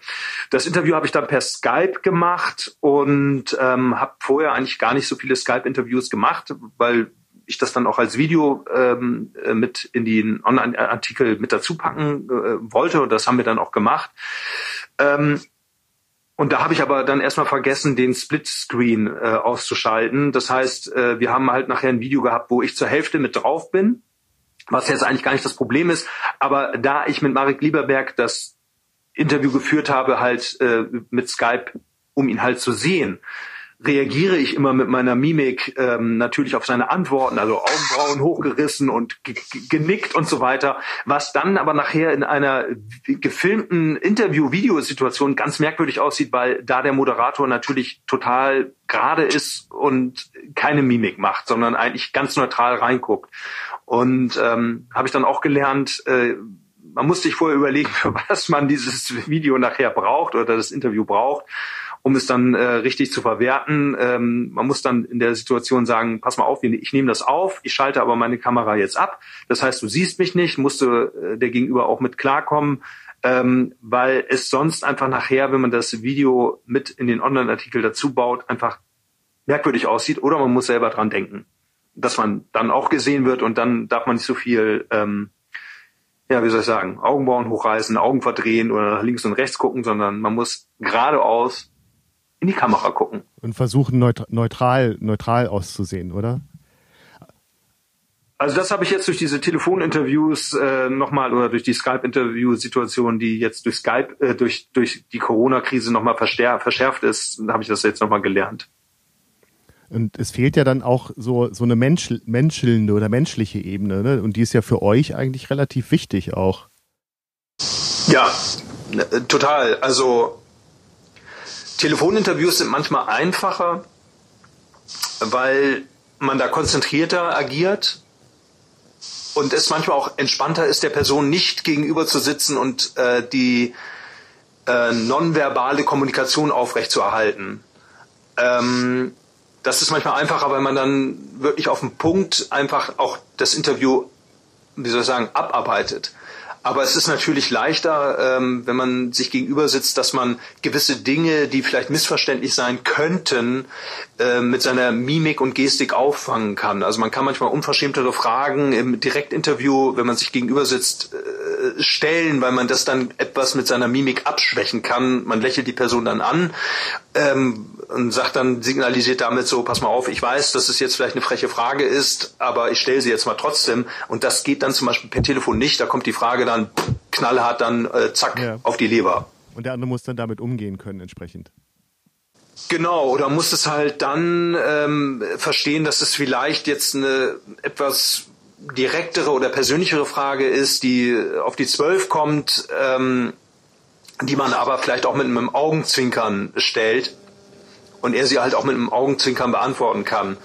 Das Interview habe ich dann per Skype gemacht und ähm, habe vorher eigentlich gar nicht so viele Skype-Interviews gemacht, weil ich das dann auch als Video ähm, äh, mit in den Online-Artikel mit dazu packen äh, wollte und das haben wir dann auch gemacht. Ähm, und da habe ich aber dann erstmal vergessen, den Split-Screen äh, auszuschalten. Das heißt, äh, wir haben halt nachher ein Video gehabt, wo ich zur Hälfte mit drauf bin, was jetzt eigentlich gar nicht das Problem ist. Aber da ich mit Marek Lieberberg das Interview geführt habe, halt äh, mit Skype, um ihn halt zu sehen, reagiere ich immer mit meiner Mimik ähm, natürlich auf seine Antworten, also Augenbrauen hochgerissen und genickt und so weiter, was dann aber nachher in einer gefilmten Interview-Videosituation ganz merkwürdig aussieht, weil da der Moderator natürlich total gerade ist und keine Mimik macht, sondern eigentlich ganz neutral reinguckt. Und ähm, habe ich dann auch gelernt, äh, man muss sich vorher überlegen, für was man dieses Video nachher braucht oder das Interview braucht um es dann äh, richtig zu verwerten. Ähm, man muss dann in der Situation sagen, pass mal auf, ich nehme das auf, ich schalte aber meine Kamera jetzt ab. Das heißt, du siehst mich nicht, musste äh, der Gegenüber auch mit klarkommen, ähm, weil es sonst einfach nachher, wenn man das Video mit in den Online-Artikel dazu baut, einfach merkwürdig aussieht oder man muss selber dran denken, dass man dann auch gesehen wird und dann darf man nicht so viel ähm, ja, wie soll ich sagen, Augenbrauen hochreißen, Augen verdrehen oder nach links und rechts gucken, sondern man muss geradeaus in die Kamera gucken. Und versuchen neutral, neutral auszusehen, oder? Also das habe ich jetzt durch diese Telefoninterviews äh, nochmal oder durch die Skype-Interview-Situation, die jetzt durch Skype, äh, durch, durch die Corona-Krise nochmal verschärft ist, habe ich das jetzt nochmal gelernt. Und es fehlt ja dann auch so, so eine Mensch, menschelnde oder menschliche Ebene, ne? Und die ist ja für euch eigentlich relativ wichtig auch. Ja, total. Also Telefoninterviews sind manchmal einfacher, weil man da konzentrierter agiert und es manchmal auch entspannter ist, der Person nicht gegenüber zu sitzen und äh, die äh, nonverbale Kommunikation aufrechtzuerhalten. Ähm, das ist manchmal einfacher, weil man dann wirklich auf den Punkt einfach auch das Interview, wie soll ich sagen, abarbeitet. Aber es ist natürlich leichter, ähm, wenn man sich gegenüber sitzt, dass man gewisse Dinge, die vielleicht missverständlich sein könnten, äh, mit seiner Mimik und Gestik auffangen kann. Also man kann manchmal unverschämtere Fragen im Direktinterview, wenn man sich gegenüber sitzt, äh, stellen, weil man das dann etwas mit seiner Mimik abschwächen kann. Man lächelt die Person dann an ähm, und sagt dann, signalisiert damit so, pass mal auf, ich weiß, dass es jetzt vielleicht eine freche Frage ist, aber ich stelle sie jetzt mal trotzdem. Und das geht dann zum Beispiel per Telefon nicht. Da kommt die Frage dann knallhart dann äh, zack ja. auf die Leber. Und der andere muss dann damit umgehen können entsprechend. Genau, oder muss es halt dann ähm, verstehen, dass es vielleicht jetzt eine etwas direktere oder persönlichere Frage ist, die auf die Zwölf kommt, ähm, die man aber vielleicht auch mit einem Augenzwinkern stellt und er sie halt auch mit einem Augenzwinkern beantworten kann.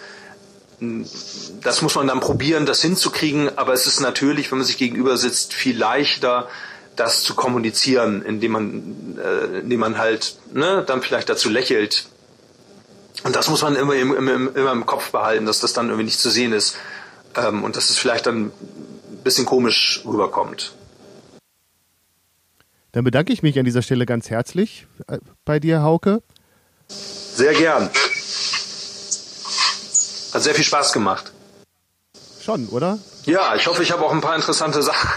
Das muss man dann probieren, das hinzukriegen, aber es ist natürlich, wenn man sich gegenüber sitzt, viel leichter, das zu kommunizieren, indem man, äh, indem man halt ne, dann vielleicht dazu lächelt. Und das muss man immer, immer, immer im Kopf behalten, dass das dann irgendwie nicht zu sehen ist ähm, und dass es vielleicht dann ein bisschen komisch rüberkommt. Dann bedanke ich mich an dieser Stelle ganz herzlich äh, bei dir, Hauke. Sehr gern. Hat sehr viel Spaß gemacht. Schon, oder? Ja, ich hoffe, ich habe auch ein paar interessante Sachen,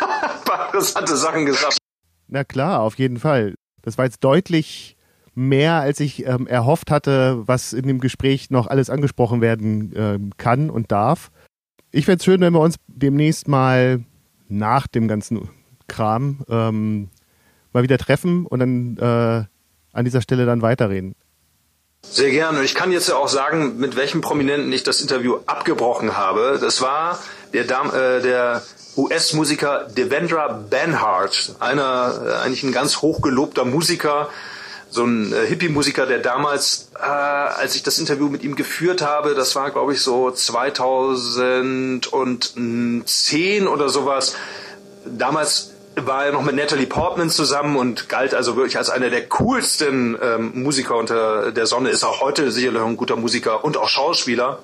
ein paar interessante Sachen gesagt. Na klar, auf jeden Fall. Das war jetzt deutlich mehr, als ich ähm, erhofft hatte, was in dem Gespräch noch alles angesprochen werden ähm, kann und darf. Ich fände es schön, wenn wir uns demnächst mal nach dem ganzen Kram ähm, mal wieder treffen und dann äh, an dieser Stelle dann weiterreden. Sehr gerne. Ich kann jetzt ja auch sagen, mit welchem Prominenten ich das Interview abgebrochen habe. Das war der, äh, der US-Musiker Devendra Banhart, einer äh, eigentlich ein ganz hochgelobter Musiker, so ein äh, Hippie-Musiker, der damals, äh, als ich das Interview mit ihm geführt habe, das war glaube ich so 2010 oder sowas, damals war er noch mit Natalie Portman zusammen und galt also wirklich als einer der coolsten ähm, Musiker unter der Sonne, ist auch heute sicherlich ein guter Musiker und auch Schauspieler.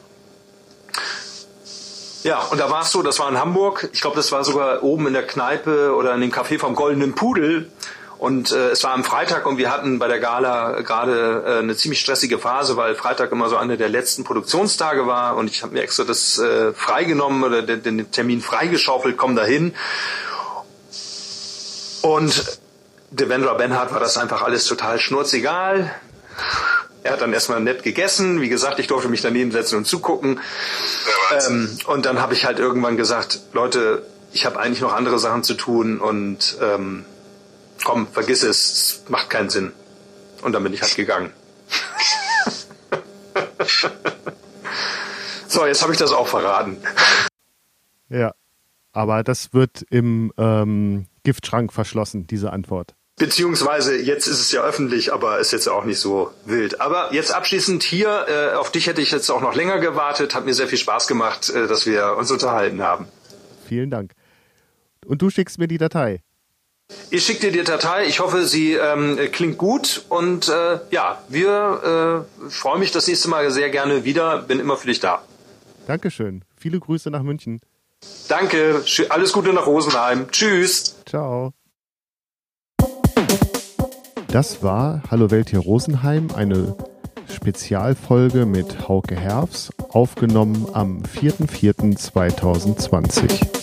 Ja, und da war es so, das war in Hamburg, ich glaube, das war sogar oben in der Kneipe oder in dem Café vom Goldenen Pudel. Und äh, es war am Freitag und wir hatten bei der Gala gerade äh, eine ziemlich stressige Phase, weil Freitag immer so einer der letzten Produktionstage war und ich habe mir extra das äh, freigenommen oder den, den Termin freigeschaufelt, komm dahin. Und Devendra Benhart war das einfach alles total schnurzegal. Er hat dann erstmal nett gegessen. Wie gesagt, ich durfte mich daneben setzen und zugucken. Ähm, und dann habe ich halt irgendwann gesagt, Leute, ich habe eigentlich noch andere Sachen zu tun und ähm, komm, vergiss es, es macht keinen Sinn. Und dann bin ich halt gegangen. so, jetzt habe ich das auch verraten. Ja, aber das wird im ähm, Giftschrank verschlossen, diese Antwort. Beziehungsweise jetzt ist es ja öffentlich, aber ist jetzt auch nicht so wild. Aber jetzt abschließend hier, äh, auf dich hätte ich jetzt auch noch länger gewartet. Hat mir sehr viel Spaß gemacht, äh, dass wir uns unterhalten haben. Vielen Dank. Und du schickst mir die Datei. Ich schicke dir die Datei. Ich hoffe, sie ähm, klingt gut. Und äh, ja, wir äh, freuen mich das nächste Mal sehr gerne wieder. Bin immer für dich da. Dankeschön. Viele Grüße nach München. Danke. Alles Gute nach Rosenheim. Tschüss. Ciao. Das war Hallo Welt hier Rosenheim, eine Spezialfolge mit Hauke Herfs, aufgenommen am 4.4.2020.